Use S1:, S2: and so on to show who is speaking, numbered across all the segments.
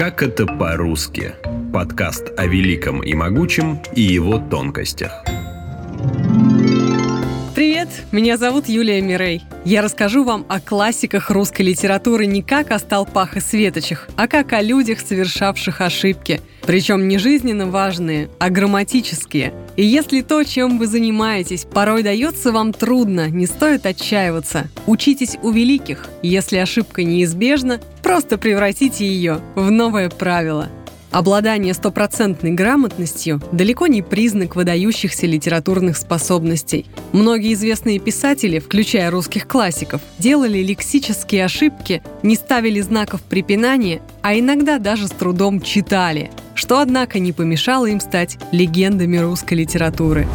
S1: Как это по-русски? Подкаст о великом и могучем и его тонкостях.
S2: Меня зовут Юлия Мирей. Я расскажу вам о классиках русской литературы не как о столпах и светочах, а как о людях, совершавших ошибки. Причем не жизненно важные, а грамматические. И если то, чем вы занимаетесь, порой дается вам трудно, не стоит отчаиваться. Учитесь у великих. Если ошибка неизбежна, просто превратите ее в новое правило – Обладание стопроцентной грамотностью далеко не признак выдающихся литературных способностей. Многие известные писатели, включая русских классиков, делали лексические ошибки, не ставили знаков препинания, а иногда даже с трудом читали, что, однако, не помешало им стать легендами русской литературы.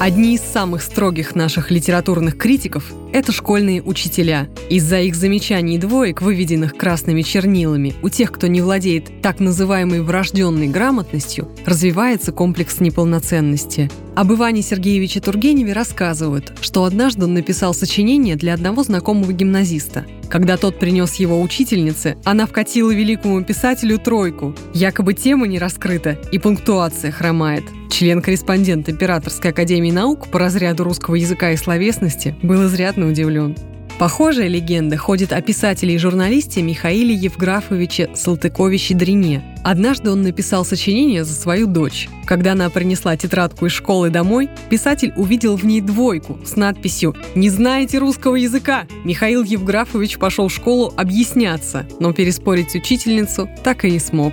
S2: Одни из самых строгих наших литературных критиков – это школьные учителя. Из-за их замечаний двоек, выведенных красными чернилами, у тех, кто не владеет так называемой врожденной грамотностью, развивается комплекс неполноценности. Об Иване Сергеевиче Тургеневе рассказывают, что однажды он написал сочинение для одного знакомого гимназиста. Когда тот принес его учительнице, она вкатила великому писателю тройку. Якобы тема не раскрыта и пунктуация хромает. Член-корреспондент Императорской академии наук по разряду русского языка и словесности был изрядно удивлен. Похожая легенда ходит о писателе и журналисте Михаиле Евграфовиче Салтыковиче-Дрине. Однажды он написал сочинение за свою дочь. Когда она принесла тетрадку из школы домой, писатель увидел в ней двойку с надписью «Не знаете русского языка!». Михаил Евграфович пошел в школу объясняться, но переспорить учительницу так и не смог.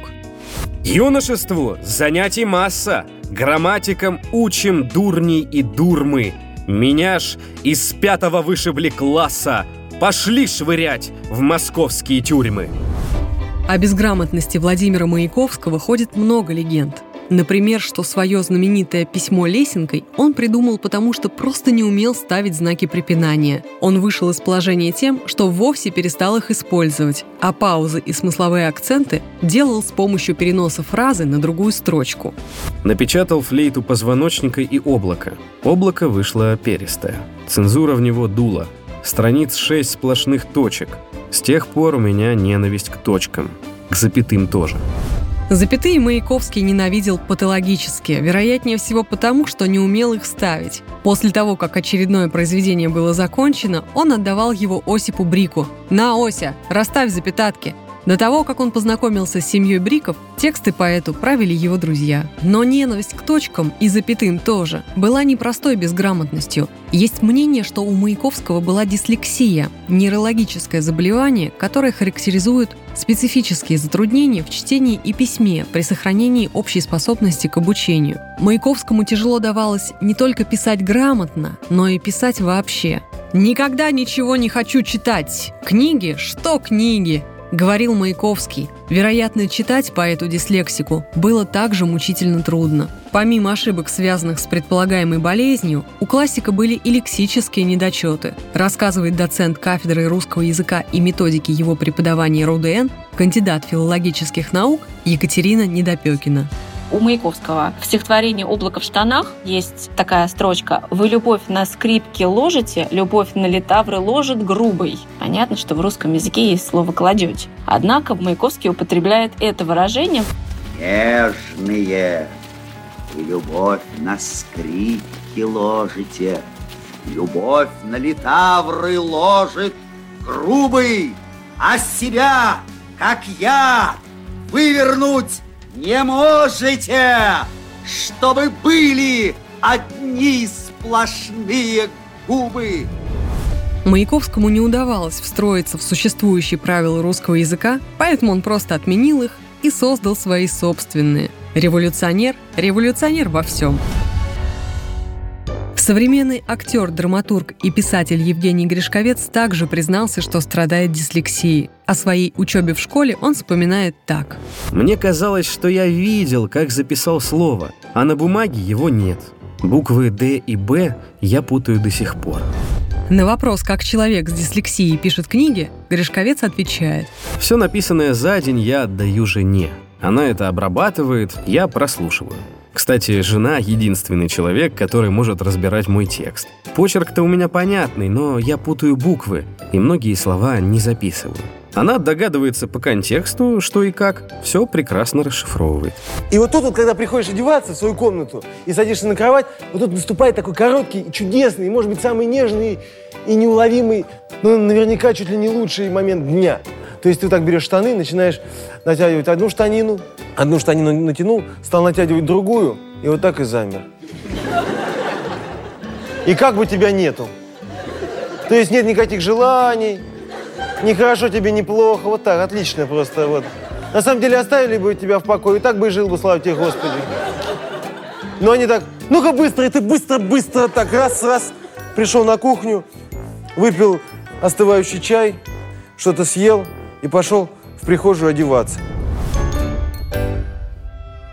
S3: Юношеству занятий масса. Грамматикам учим дурней и дурмы. Меня ж из пятого вышибли класса. Пошли швырять в московские тюрьмы.
S2: О безграмотности Владимира Маяковского ходит много легенд. Например, что свое знаменитое письмо лесенкой он придумал потому, что просто не умел ставить знаки препинания. Он вышел из положения тем, что вовсе перестал их использовать, а паузы и смысловые акценты делал с помощью переноса фразы на другую строчку.
S3: Напечатал флейту позвоночника и облака. Облако вышло перистое. Цензура в него дула. Страниц шесть сплошных точек. С тех пор у меня ненависть к точкам. К запятым тоже.
S2: Запятые Маяковский ненавидел патологически, вероятнее всего потому, что не умел их ставить. После того, как очередное произведение было закончено, он отдавал его Осипу Брику. «На, Ося, расставь запятатки!» До того, как он познакомился с семьей Бриков, тексты поэту правили его друзья. Но ненависть к точкам и запятым тоже была непростой безграмотностью. Есть мнение, что у Маяковского была дислексия – нейрологическое заболевание, которое характеризует специфические затруднения в чтении и письме при сохранении общей способности к обучению. Маяковскому тяжело давалось не только писать грамотно, но и писать вообще. «Никогда ничего не хочу читать. Книги? Что книги? Говорил Маяковский. Вероятно, читать по эту дислексику было также мучительно трудно. Помимо ошибок, связанных с предполагаемой болезнью, у классика были и лексические недочеты, рассказывает доцент кафедры русского языка и методики его преподавания РУДН, кандидат филологических наук Екатерина Недопекина.
S4: У Маяковского в стихотворении «Облако в штанах» есть такая строчка «Вы любовь на скрипке ложите, любовь на литавры ложит грубой». Понятно, что в русском языке есть слово «кладете». Однако Маяковский употребляет это выражение
S5: Нежные, и любовь на скрипке ложите, Любовь на литавры ложит грубый, А себя, как я, вывернуть не можете, чтобы были одни сплошные губы.
S2: Маяковскому не удавалось встроиться в существующие правила русского языка, поэтому он просто отменил их и создал свои собственные. Революционер, революционер во всем. Современный актер, драматург и писатель Евгений Гришковец также признался, что страдает дислексией. О своей учебе в школе он вспоминает так.
S3: «Мне казалось, что я видел, как записал слово, а на бумаге его нет. Буквы «Д» и «Б» я путаю до сих пор».
S2: На вопрос, как человек с дислексией пишет книги, Гришковец отвечает.
S3: «Все написанное за день я отдаю жене. Она это обрабатывает, я прослушиваю. Кстати, жена — единственный человек, который может разбирать мой текст. Почерк-то у меня понятный, но я путаю буквы, и многие слова не записываю. Она догадывается по контексту, что и как, все прекрасно расшифровывает.
S6: И вот тут вот, когда приходишь одеваться в свою комнату и садишься на кровать, вот тут наступает такой короткий, чудесный, может быть, самый нежный и неуловимый, ну, наверняка чуть ли не лучший момент дня. То есть ты так берешь штаны, начинаешь натягивать одну штанину, одну штанину натянул, стал натягивать другую, и вот так и замер. И как бы тебя нету. То есть нет никаких желаний, не хорошо тебе, не плохо, вот так, отлично просто, вот. На самом деле оставили бы тебя в покое, и так бы и жил бы, слава тебе, Господи. Но они так, ну-ка быстро, и ты быстро-быстро так раз-раз пришел на кухню, выпил остывающий чай, что-то съел и пошел в прихожую одеваться.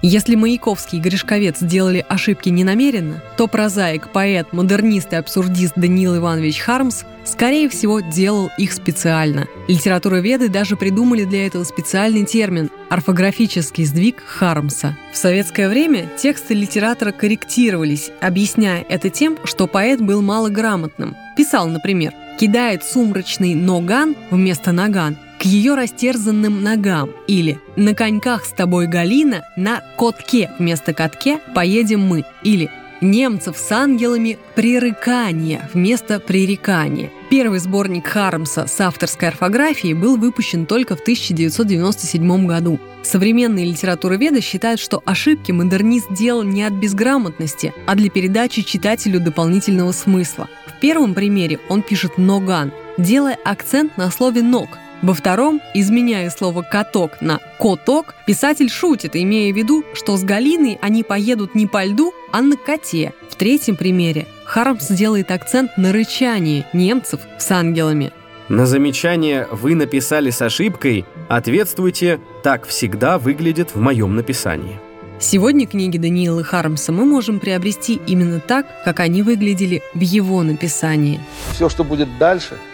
S2: Если Маяковский и Гришковец сделали ошибки ненамеренно, то прозаик, поэт, модернист и абсурдист Даниил Иванович Хармс, скорее всего, делал их специально. Литературоведы даже придумали для этого специальный термин – орфографический сдвиг Хармса. В советское время тексты литератора корректировались, объясняя это тем, что поэт был малограмотным. Писал, например, «кидает сумрачный ноган вместо наган ее растерзанным ногам или «На коньках с тобой, Галина, на котке вместо катке поедем мы» или «Немцев с ангелами прерыкание вместо пререкания». Первый сборник Хармса с авторской орфографией был выпущен только в 1997 году. Современные литературоведы считают, что ошибки модернист делал не от безграмотности, а для передачи читателю дополнительного смысла. В первом примере он пишет «ноган», делая акцент на слове «ног», во втором, изменяя слово «каток» на «коток», писатель шутит, имея в виду, что с Галиной они поедут не по льду, а на коте. В третьем примере Хармс делает акцент на рычании немцев с ангелами.
S3: На замечание «Вы написали с ошибкой» ответствуйте «Так всегда выглядит в моем написании».
S2: Сегодня книги Даниила Хармса мы можем приобрести именно так, как они выглядели в его написании.
S7: Все, что будет дальше –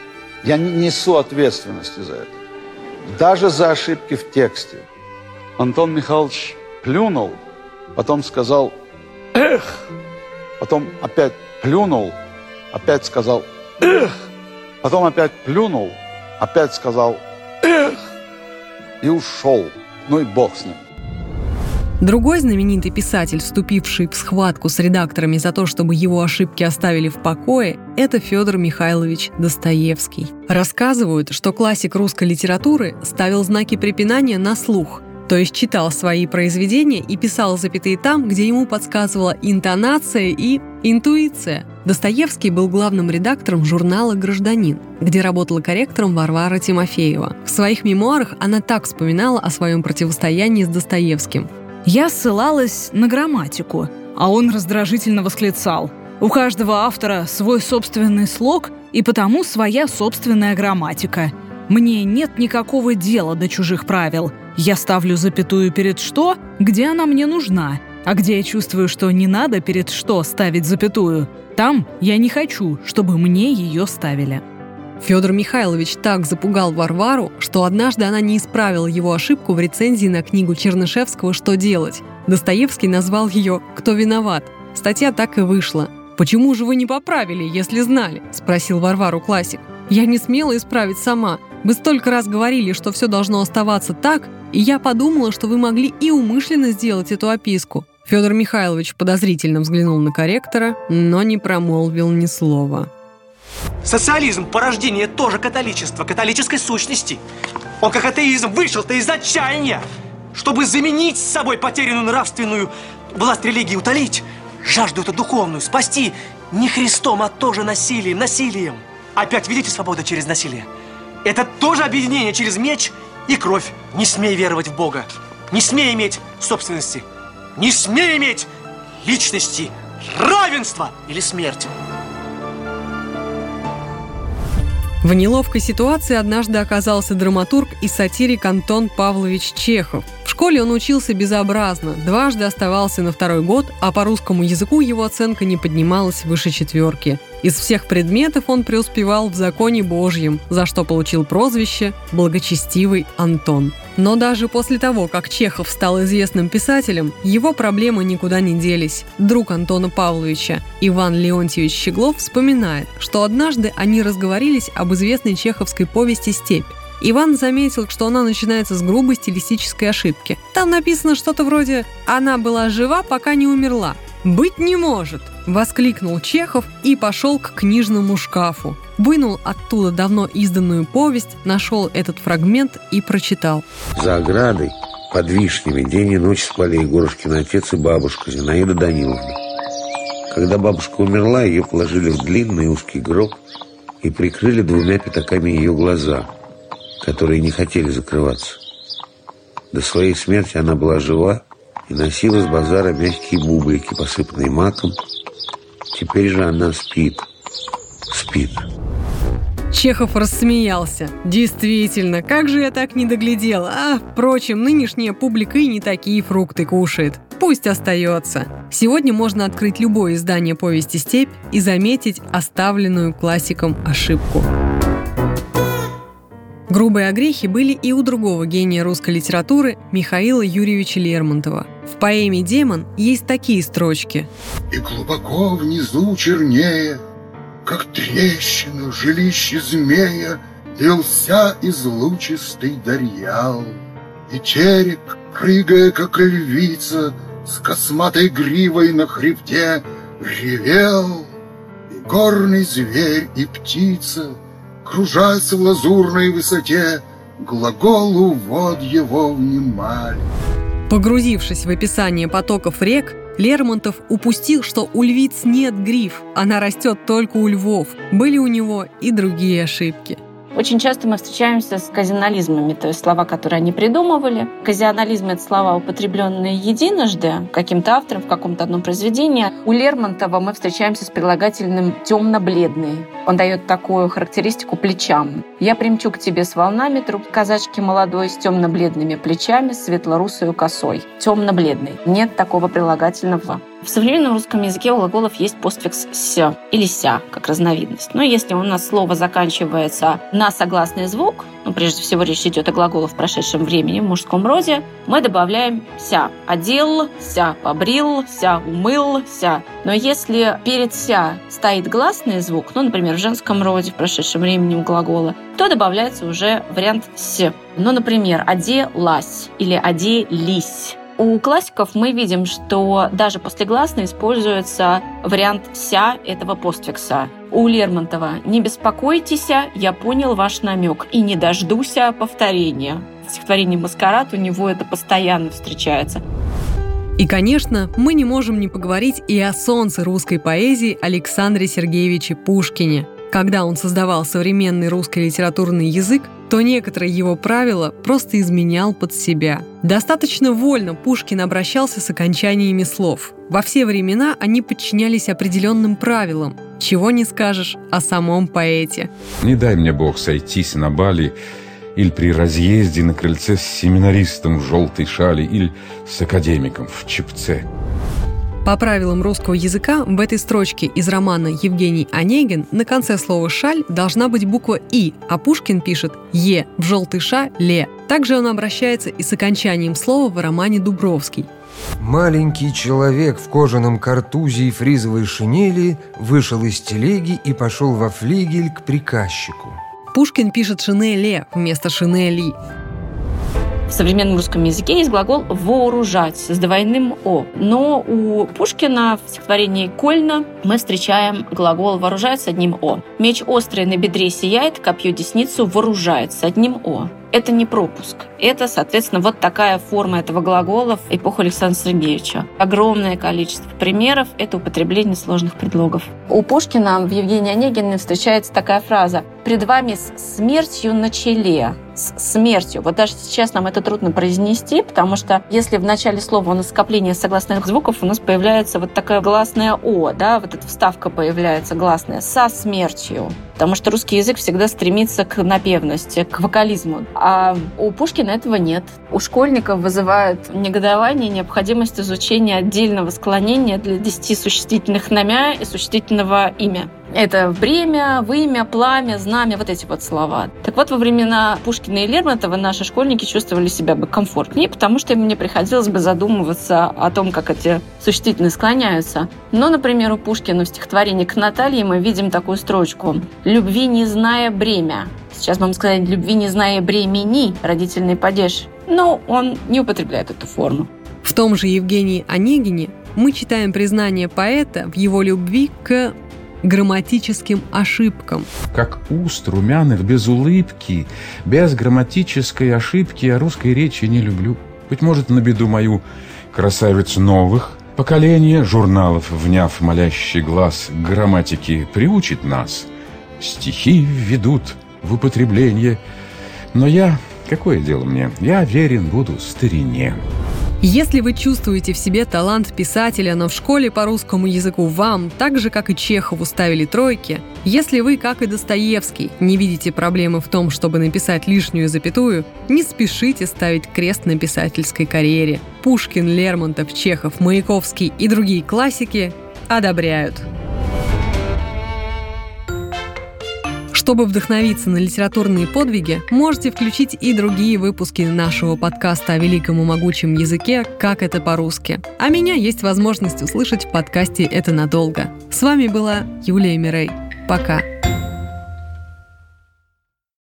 S7: я не несу ответственности за это. Даже за ошибки в тексте. Антон Михайлович плюнул, потом сказал «Эх!», потом опять плюнул, опять сказал «Эх!», потом опять плюнул, опять сказал «Эх!» и ушел. Ну и бог с ним.
S2: Другой знаменитый писатель, вступивший в схватку с редакторами за то, чтобы его ошибки оставили в покое, это Федор Михайлович Достоевский. Рассказывают, что классик русской литературы ставил знаки препинания на слух, то есть читал свои произведения и писал запятые там, где ему подсказывала интонация и интуиция. Достоевский был главным редактором журнала «Гражданин», где работала корректором Варвара Тимофеева. В своих мемуарах она так вспоминала о своем противостоянии с Достоевским –
S8: я ссылалась на грамматику, а он раздражительно восклицал. У каждого автора свой собственный слог и потому своя собственная грамматика. Мне нет никакого дела до чужих правил. Я ставлю запятую перед «что», где она мне нужна, а где я чувствую, что не надо перед «что» ставить запятую, там я не хочу, чтобы мне ее ставили.
S2: Федор Михайлович так запугал Варвару, что однажды она не исправила его ошибку в рецензии на книгу Чернышевского «Что делать?». Достоевский назвал ее «Кто виноват?». Статья так и вышла. «Почему же вы не поправили, если знали?» – спросил Варвару классик. «Я не смела исправить сама. Вы столько раз говорили, что все должно оставаться так, и я подумала, что вы могли и умышленно сделать эту описку». Федор Михайлович подозрительно взглянул на корректора, но не промолвил ни слова.
S9: Социализм – порождение тоже католичества, католической сущности. Он как атеизм вышел-то из отчаяния, чтобы заменить с собой потерянную нравственную власть религии, утолить жажду эту духовную, спасти не Христом, а тоже насилием, насилием. Опять видите свобода через насилие? Это тоже объединение через меч и кровь. Не смей веровать в Бога. Не смей иметь собственности. Не смей иметь личности, равенства или смерть.
S2: В неловкой ситуации однажды оказался драматург и сатирик Антон Павлович Чехов. Школе он учился безобразно, дважды оставался на второй год, а по русскому языку его оценка не поднималась выше четверки. Из всех предметов он преуспевал в законе Божьем, за что получил прозвище «Благочестивый Антон». Но даже после того, как Чехов стал известным писателем, его проблемы никуда не делись. Друг Антона Павловича, Иван Леонтьевич Щеглов, вспоминает, что однажды они разговорились об известной чеховской повести «Степь». Иван заметил, что она начинается с грубой стилистической ошибки. Там написано что-то вроде «Она была жива, пока не умерла». «Быть не может!» – воскликнул Чехов и пошел к книжному шкафу. Вынул оттуда давно изданную повесть, нашел этот фрагмент и прочитал.
S10: За оградой, под вишнями, день и ночь спали Егорушкин отец и бабушка Зинаида Даниловна. Когда бабушка умерла, ее положили в длинный узкий гроб и прикрыли двумя пятаками ее глаза, которые не хотели закрываться. До своей смерти она была жива и носила с базара мягкие бублики, посыпанные маком. Теперь же она спит. Спит.
S2: Чехов рассмеялся. Действительно, как же я так не доглядел. А, впрочем, нынешняя публика и не такие фрукты кушает. Пусть остается. Сегодня можно открыть любое издание повести «Степь» и заметить оставленную классиком ошибку. Грубые огрехи были и у другого гения русской литературы Михаила Юрьевича Лермонтова. В поэме «Демон» есть такие строчки.
S11: «И глубоко внизу чернее как трещина жилище змея, Лился из лучистый дарьял. И терек, прыгая, как львица, С косматой гривой на хребте, Ревел, и горный зверь, и птица, Кружась в лазурной высоте, Глаголу вод его внимали.
S2: Погрузившись в описание потоков рек, Лермонтов упустил, что у львиц нет гриф, она растет только у львов. Были у него и другие ошибки –
S4: очень часто мы встречаемся с казионализмами, то есть слова, которые они придумывали. Казионализм — это слова, употребленные единожды каким-то автором в каком-то одном произведении. У Лермонтова мы встречаемся с прилагательным темно-бледный. Он дает такую характеристику плечам. «Я примчу к тебе с волнами труп казачки молодой с темно-бледными плечами, светлорусою косой». Темно-бледный. Нет такого прилагательного в современном русском языке у глаголов есть постфикс «ся» или «ся» как разновидность. Но если у нас слово заканчивается на согласный звук, ну, прежде всего речь идет о глаголах в прошедшем времени в мужском роде, мы добавляем «ся». Одел, «ся», побрил, «ся», умыл, «ся». Но если перед «ся» стоит гласный звук, ну, например, в женском роде в прошедшем времени у глагола, то добавляется уже вариант «с». Ну, например, «оделась» или «оделись». У классиков мы видим, что даже после гласной используется вариант «ся» этого постфикса. У Лермонтова «Не беспокойтесь, я понял ваш намек и не дождуся повторения». В стихотворении «Маскарад» у него это постоянно встречается.
S2: И, конечно, мы не можем не поговорить и о солнце русской поэзии Александре Сергеевиче Пушкине – когда он создавал современный русский литературный язык, то некоторые его правила просто изменял под себя. Достаточно вольно Пушкин обращался с окончаниями слов. Во все времена они подчинялись определенным правилам. Чего не скажешь о самом поэте.
S12: «Не дай мне Бог сойтись на Бали или при разъезде на крыльце с семинаристом в желтой шали или с академиком в чепце».
S2: По правилам русского языка в этой строчке из романа «Евгений Онегин» на конце слова «шаль» должна быть буква «и», а Пушкин пишет «е» в желтый ша «ле». Также он обращается и с окончанием слова в романе «Дубровский».
S13: Маленький человек в кожаном картузе и фризовой шинели вышел из телеги и пошел во флигель к приказчику.
S2: Пушкин пишет «шинеле» вместо «шинели».
S4: В современном русском языке есть глагол «вооружать» с двойным «о». Но у Пушкина в стихотворении «Кольна» мы встречаем глагол «вооружать» с одним «о». Меч острый на бедре сияет, копье десницу вооружает с одним «о» это не пропуск. Это, соответственно, вот такая форма этого глагола в эпоху Александра Сергеевича. Огромное количество примеров – это употребление сложных предлогов. У Пушкина в Евгении Онегине встречается такая фраза «Пред вами с смертью на челе» с смертью. Вот даже сейчас нам это трудно произнести, потому что если в начале слова у нас скопление согласных звуков, у нас появляется вот такая гласная «о», да, вот эта вставка появляется гласная «со смертью» потому что русский язык всегда стремится к напевности, к вокализму. А у Пушкина этого нет. У школьников вызывает негодование необходимость изучения отдельного склонения для десяти существительных намя и существительного имя. Это время, вымя, пламя, знамя, вот эти вот слова. Так вот, во времена Пушкина и Лермонтова наши школьники чувствовали себя бы комфортнее, потому что им не приходилось бы задумываться о том, как эти существительные склоняются. Но, например, у Пушкина в стихотворении к Наталье мы видим такую строчку «Любви не зная бремя». Сейчас вам сказать «любви не зная бремени» родительный падеж. Но он не употребляет эту форму.
S2: В том же Евгении Онегине мы читаем признание поэта в его любви к грамматическим ошибкам.
S12: Как уст румяных без улыбки, без грамматической ошибки я русской речи не люблю. Быть может, на беду мою красавиц новых поколение журналов, вняв молящий глаз грамматики, приучит нас. Стихи введут в употребление. Но я, какое дело мне, я верен буду старине.
S2: Если вы чувствуете в себе талант писателя, но в школе по русскому языку вам, так же как и Чехову, ставили тройки, если вы, как и Достоевский, не видите проблемы в том, чтобы написать лишнюю запятую, не спешите ставить крест на писательской карьере. Пушкин, Лермонтов, Чехов, Маяковский и другие классики одобряют. Чтобы вдохновиться на литературные подвиги, можете включить и другие выпуски нашего подкаста о великом и могучем языке «Как это по-русски». А меня есть возможность услышать в подкасте «Это надолго». С вами была Юлия Мирей. Пока.